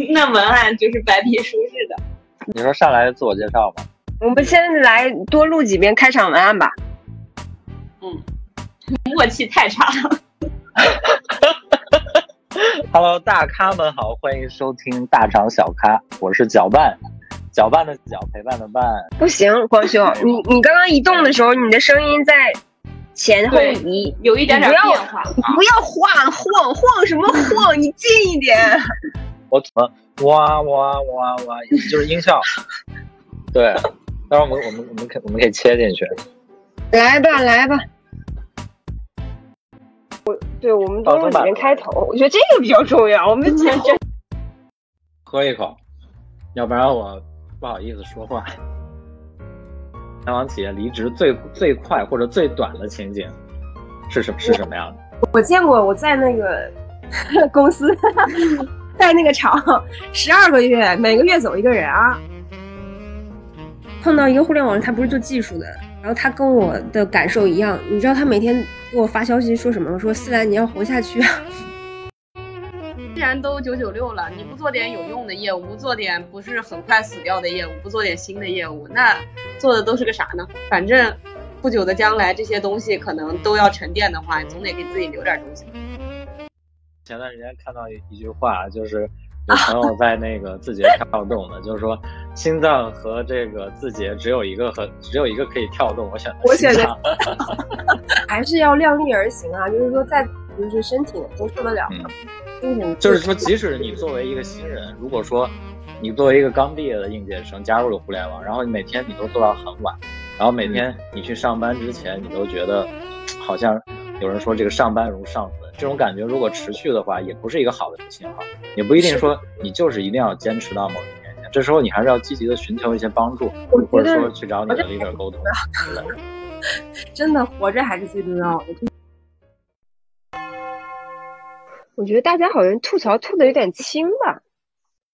那文案就是白皮书似的。你说上来自我介绍吧。我们先来多录几遍开场文案吧。嗯，默契太差了。Hello，大咖们好，欢迎收听大厂小咖，我是搅拌，搅拌的搅，陪伴的伴。不行，光兄，你你刚刚移动的时候，你的声音在前后移，有一点点你不要变化。不要晃晃晃什么晃，你近一点。我怎么哇哇哇哇，就是音效。对，待会儿我们我们我们可我们可以切进去。来吧，来吧。我对我们都是几遍开头，我觉得这个比较重要。我们前这 喝一口，要不然我不好意思说话。互联网企业离职最最快或者最短的情景是什是什么样的？我见过，我在那个 公司，在那个厂，十二个月，每个月走一个人啊。碰到一个互联网，他不是做技术的，然后他跟我的感受一样。你知道他每天给我发消息说什么吗？说思兰你要活下去啊！既然都九九六了，你不做点有用的业务，不做点不是很快死掉的业务，不做点新的业务，那做的都是个啥呢？反正不久的将来，这些东西可能都要沉淀的话，总得给自己留点东西。前段时间看到一一句话，就是有朋友在那个字节跳动的，就是说心脏和这个字节只有一个和只有一个可以跳动，我选我选心脏。还是要量力而行啊，就是说在就是身体都受得了嗯，精神就是说，即使你作为一个新人，如果说你作为一个刚毕业的应届生加入了互联网，然后你每天你都做到很晚，然后每天你去上班之前，你都觉得好像有人说这个上班如上坟，这种感觉如果持续的话，也不是一个好的信号，也不一定说你就是一定要坚持到某一年前，这时候你还是要积极的寻求一些帮助，或者说去找你的 leader 沟通。真的活着还是最重要的。我觉得大家好像吐槽吐的有点轻吧，